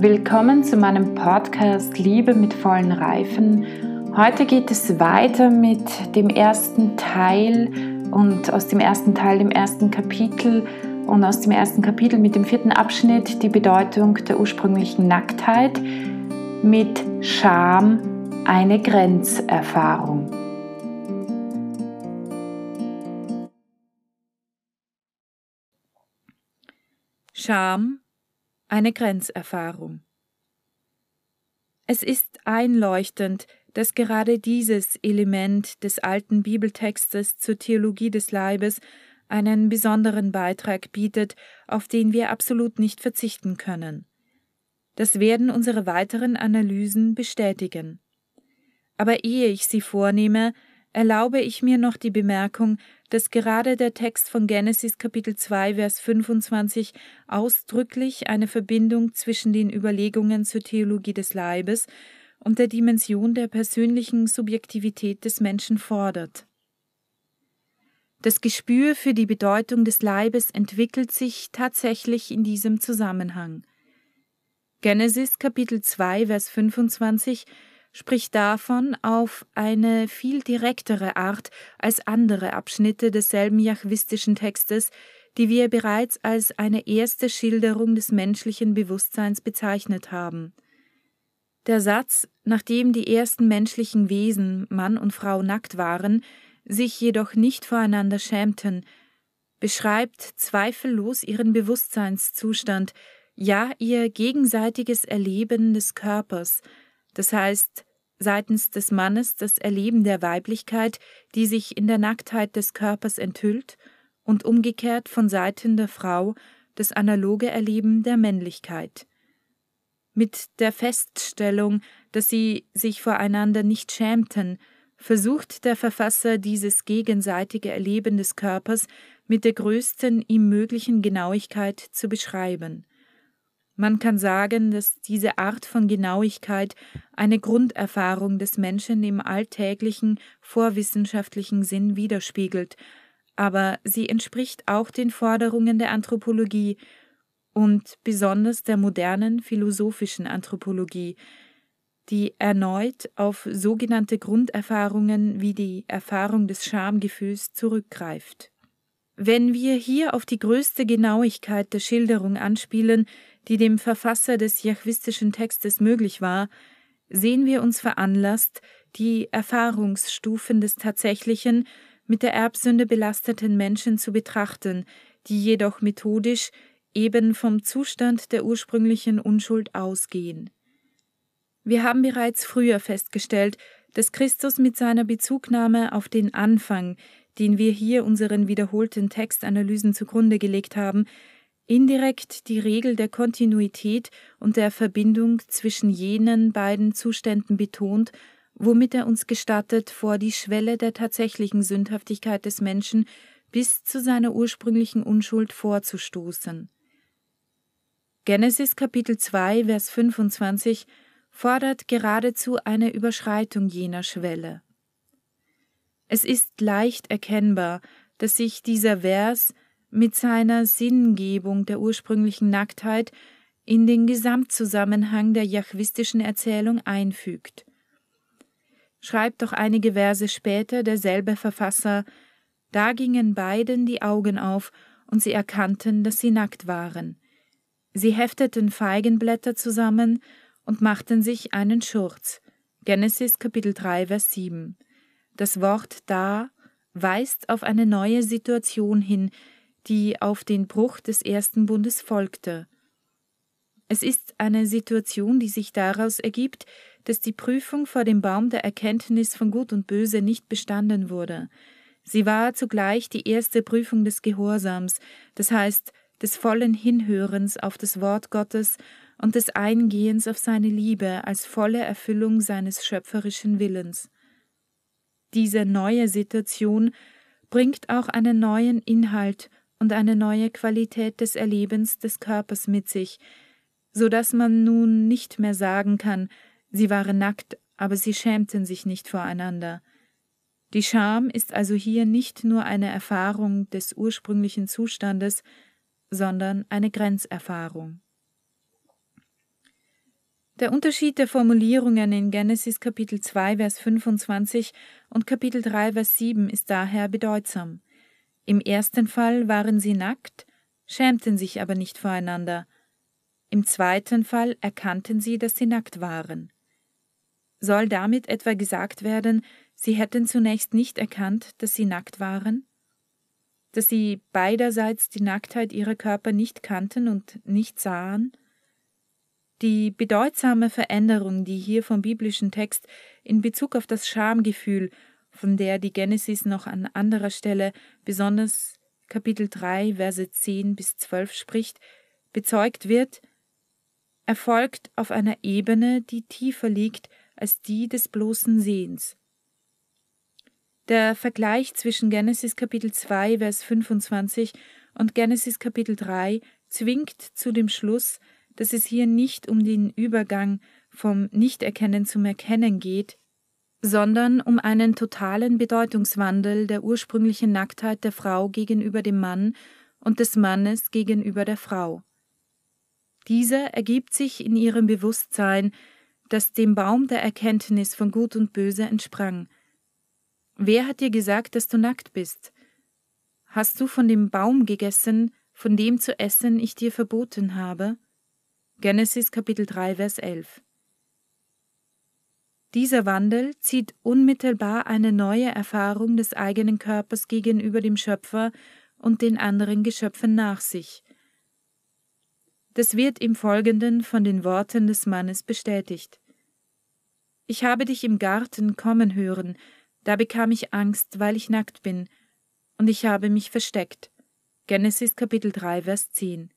Willkommen zu meinem Podcast Liebe mit vollen Reifen. Heute geht es weiter mit dem ersten Teil und aus dem ersten Teil, dem ersten Kapitel und aus dem ersten Kapitel mit dem vierten Abschnitt die Bedeutung der ursprünglichen Nacktheit mit Scham eine Grenzerfahrung. Scham eine Grenzerfahrung. Es ist einleuchtend, dass gerade dieses Element des alten Bibeltextes zur Theologie des Leibes einen besonderen Beitrag bietet, auf den wir absolut nicht verzichten können. Das werden unsere weiteren Analysen bestätigen. Aber ehe ich sie vornehme, erlaube ich mir noch die Bemerkung, dass gerade der Text von Genesis Kapitel 2 Vers 25 ausdrücklich eine Verbindung zwischen den Überlegungen zur Theologie des Leibes und der Dimension der persönlichen Subjektivität des Menschen fordert. Das Gespür für die Bedeutung des Leibes entwickelt sich tatsächlich in diesem Zusammenhang. Genesis Kapitel 2 Vers 25 spricht davon auf eine viel direktere Art als andere Abschnitte desselben jachwistischen Textes, die wir bereits als eine erste Schilderung des menschlichen Bewusstseins bezeichnet haben. Der Satz, nachdem die ersten menschlichen Wesen, Mann und Frau, nackt waren, sich jedoch nicht voreinander schämten, beschreibt zweifellos ihren Bewusstseinszustand, ja ihr gegenseitiges Erleben des Körpers, das heißt seitens des Mannes das Erleben der Weiblichkeit, die sich in der Nacktheit des Körpers enthüllt, und umgekehrt von Seiten der Frau das analoge Erleben der Männlichkeit. Mit der Feststellung, dass sie sich voreinander nicht schämten, versucht der Verfasser dieses gegenseitige Erleben des Körpers mit der größten ihm möglichen Genauigkeit zu beschreiben. Man kann sagen, dass diese Art von Genauigkeit eine Grunderfahrung des Menschen im alltäglichen, vorwissenschaftlichen Sinn widerspiegelt, aber sie entspricht auch den Forderungen der Anthropologie und besonders der modernen philosophischen Anthropologie, die erneut auf sogenannte Grunderfahrungen wie die Erfahrung des Schamgefühls zurückgreift. Wenn wir hier auf die größte Genauigkeit der Schilderung anspielen, die dem Verfasser des jachwistischen Textes möglich war, sehen wir uns veranlasst, die Erfahrungsstufen des tatsächlichen, mit der Erbsünde belasteten Menschen zu betrachten, die jedoch methodisch eben vom Zustand der ursprünglichen Unschuld ausgehen. Wir haben bereits früher festgestellt, dass Christus mit seiner Bezugnahme auf den Anfang, den wir hier unseren wiederholten Textanalysen zugrunde gelegt haben, indirekt die Regel der Kontinuität und der Verbindung zwischen jenen beiden Zuständen betont, womit er uns gestattet, vor die Schwelle der tatsächlichen Sündhaftigkeit des Menschen bis zu seiner ursprünglichen Unschuld vorzustoßen. Genesis Kapitel 2, Vers 25 fordert geradezu eine Überschreitung jener Schwelle. Es ist leicht erkennbar, dass sich dieser Vers mit seiner Sinngebung der ursprünglichen Nacktheit in den Gesamtzusammenhang der jachwistischen Erzählung einfügt. Schreibt doch einige Verse später derselbe Verfasser, da gingen beiden die Augen auf, und sie erkannten, dass sie nackt waren. Sie hefteten Feigenblätter zusammen und machten sich einen Schurz. Genesis Kapitel 3, Vers 7. Das Wort da weist auf eine neue Situation hin, die auf den Bruch des ersten Bundes folgte. Es ist eine Situation, die sich daraus ergibt, dass die Prüfung vor dem Baum der Erkenntnis von Gut und Böse nicht bestanden wurde. Sie war zugleich die erste Prüfung des Gehorsams, das heißt des vollen Hinhörens auf das Wort Gottes und des Eingehens auf seine Liebe als volle Erfüllung seines schöpferischen Willens. Diese neue Situation bringt auch einen neuen Inhalt und eine neue Qualität des Erlebens des Körpers mit sich, so dass man nun nicht mehr sagen kann, sie waren nackt, aber sie schämten sich nicht voreinander. Die Scham ist also hier nicht nur eine Erfahrung des ursprünglichen Zustandes, sondern eine Grenzerfahrung. Der Unterschied der Formulierungen in Genesis Kapitel 2, Vers 25 und Kapitel 3, Vers 7 ist daher bedeutsam. Im ersten Fall waren sie nackt, schämten sich aber nicht voreinander. Im zweiten Fall erkannten sie, dass sie nackt waren. Soll damit etwa gesagt werden, sie hätten zunächst nicht erkannt, dass sie nackt waren? Dass sie beiderseits die Nacktheit ihrer Körper nicht kannten und nicht sahen? Die bedeutsame Veränderung, die hier vom biblischen Text in Bezug auf das Schamgefühl, von der die Genesis noch an anderer Stelle, besonders Kapitel 3, Verse 10 bis 12 spricht, bezeugt wird, erfolgt auf einer Ebene, die tiefer liegt als die des bloßen Sehens. Der Vergleich zwischen Genesis Kapitel 2, Vers 25 und Genesis Kapitel 3 zwingt zu dem Schluss, dass es hier nicht um den Übergang vom Nichterkennen zum Erkennen geht, sondern um einen totalen Bedeutungswandel der ursprünglichen Nacktheit der Frau gegenüber dem Mann und des Mannes gegenüber der Frau. Dieser ergibt sich in ihrem Bewusstsein, das dem Baum der Erkenntnis von Gut und Böse entsprang. Wer hat dir gesagt, dass du nackt bist? Hast du von dem Baum gegessen, von dem zu essen ich dir verboten habe? Genesis Kapitel 3, Vers 11. Dieser Wandel zieht unmittelbar eine neue Erfahrung des eigenen Körpers gegenüber dem Schöpfer und den anderen Geschöpfen nach sich. Das wird im Folgenden von den Worten des Mannes bestätigt. Ich habe dich im Garten kommen hören, da bekam ich Angst, weil ich nackt bin, und ich habe mich versteckt. Genesis Kapitel 3, Vers 10.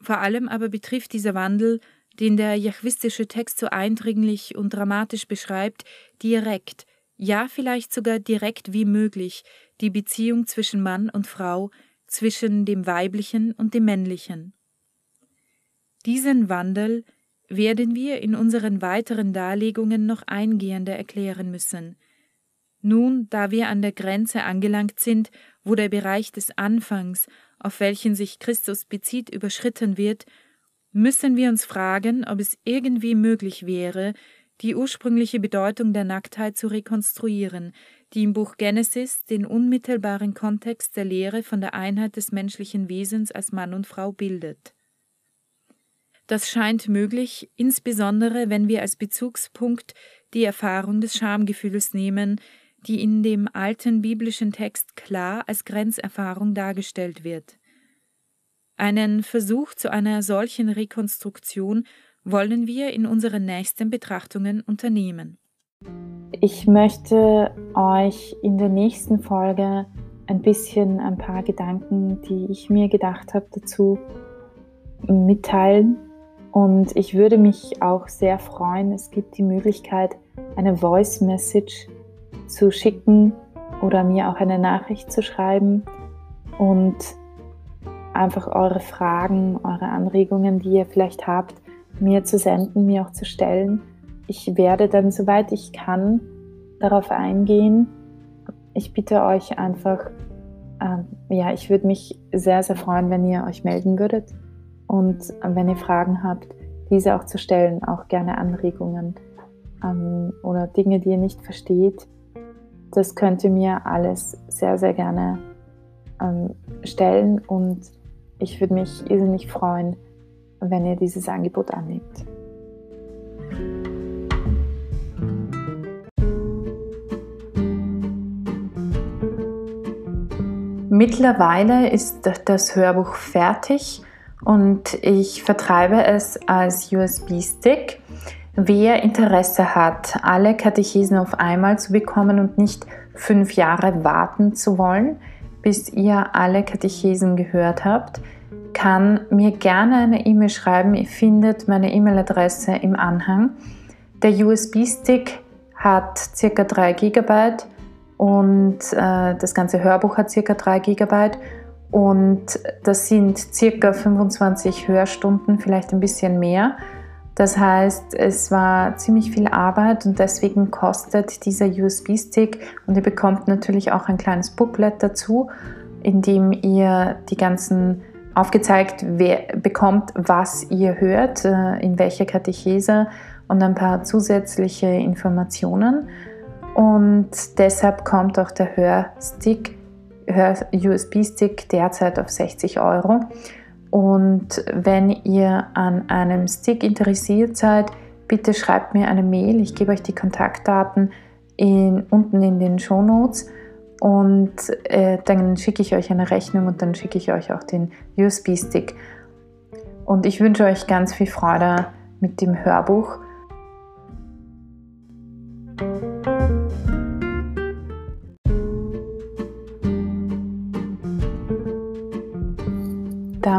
Vor allem aber betrifft dieser Wandel, den der jachwistische Text so eindringlich und dramatisch beschreibt, direkt, ja vielleicht sogar direkt wie möglich, die Beziehung zwischen Mann und Frau, zwischen dem Weiblichen und dem Männlichen. Diesen Wandel werden wir in unseren weiteren Darlegungen noch eingehender erklären müssen. Nun, da wir an der Grenze angelangt sind, wo der Bereich des Anfangs auf welchen sich Christus bezieht, überschritten wird, müssen wir uns fragen, ob es irgendwie möglich wäre, die ursprüngliche Bedeutung der Nacktheit zu rekonstruieren, die im Buch Genesis den unmittelbaren Kontext der Lehre von der Einheit des menschlichen Wesens als Mann und Frau bildet. Das scheint möglich, insbesondere wenn wir als Bezugspunkt die Erfahrung des Schamgefühls nehmen, die in dem alten biblischen Text klar als Grenzerfahrung dargestellt wird. Einen Versuch zu einer solchen Rekonstruktion wollen wir in unseren nächsten Betrachtungen unternehmen. Ich möchte euch in der nächsten Folge ein bisschen ein paar Gedanken, die ich mir gedacht habe, dazu mitteilen. Und ich würde mich auch sehr freuen, es gibt die Möglichkeit, eine Voice Message zu schicken oder mir auch eine Nachricht zu schreiben und einfach eure Fragen, eure Anregungen, die ihr vielleicht habt, mir zu senden, mir auch zu stellen. Ich werde dann, soweit ich kann, darauf eingehen. Ich bitte euch einfach, ähm, ja, ich würde mich sehr, sehr freuen, wenn ihr euch melden würdet und wenn ihr Fragen habt, diese auch zu stellen, auch gerne Anregungen ähm, oder Dinge, die ihr nicht versteht das könnt ihr mir alles sehr, sehr gerne ähm, stellen und ich würde mich irrsinnig freuen, wenn ihr dieses Angebot annimmt. Mittlerweile ist das Hörbuch fertig und ich vertreibe es als USB-Stick. Wer Interesse hat, alle Katechesen auf einmal zu bekommen und nicht fünf Jahre warten zu wollen, bis ihr alle Katechesen gehört habt, kann mir gerne eine E-Mail schreiben. Ihr findet meine E-Mail-Adresse im Anhang. Der USB-Stick hat ca. 3 GB und äh, das ganze Hörbuch hat ca. 3 GB und das sind ca. 25 Hörstunden, vielleicht ein bisschen mehr. Das heißt, es war ziemlich viel Arbeit und deswegen kostet dieser USB-Stick und ihr bekommt natürlich auch ein kleines Booklet dazu, in dem ihr die ganzen aufgezeigt, bekommt, was ihr hört, äh, in welcher Katechese und ein paar zusätzliche Informationen. Und deshalb kommt auch der Hörstick, Hör-USB-Stick derzeit auf 60 Euro. Und wenn ihr an einem Stick interessiert seid, bitte schreibt mir eine Mail. Ich gebe euch die Kontaktdaten in, unten in den Show Notes und äh, dann schicke ich euch eine Rechnung und dann schicke ich euch auch den USB-Stick. Und ich wünsche euch ganz viel Freude mit dem Hörbuch.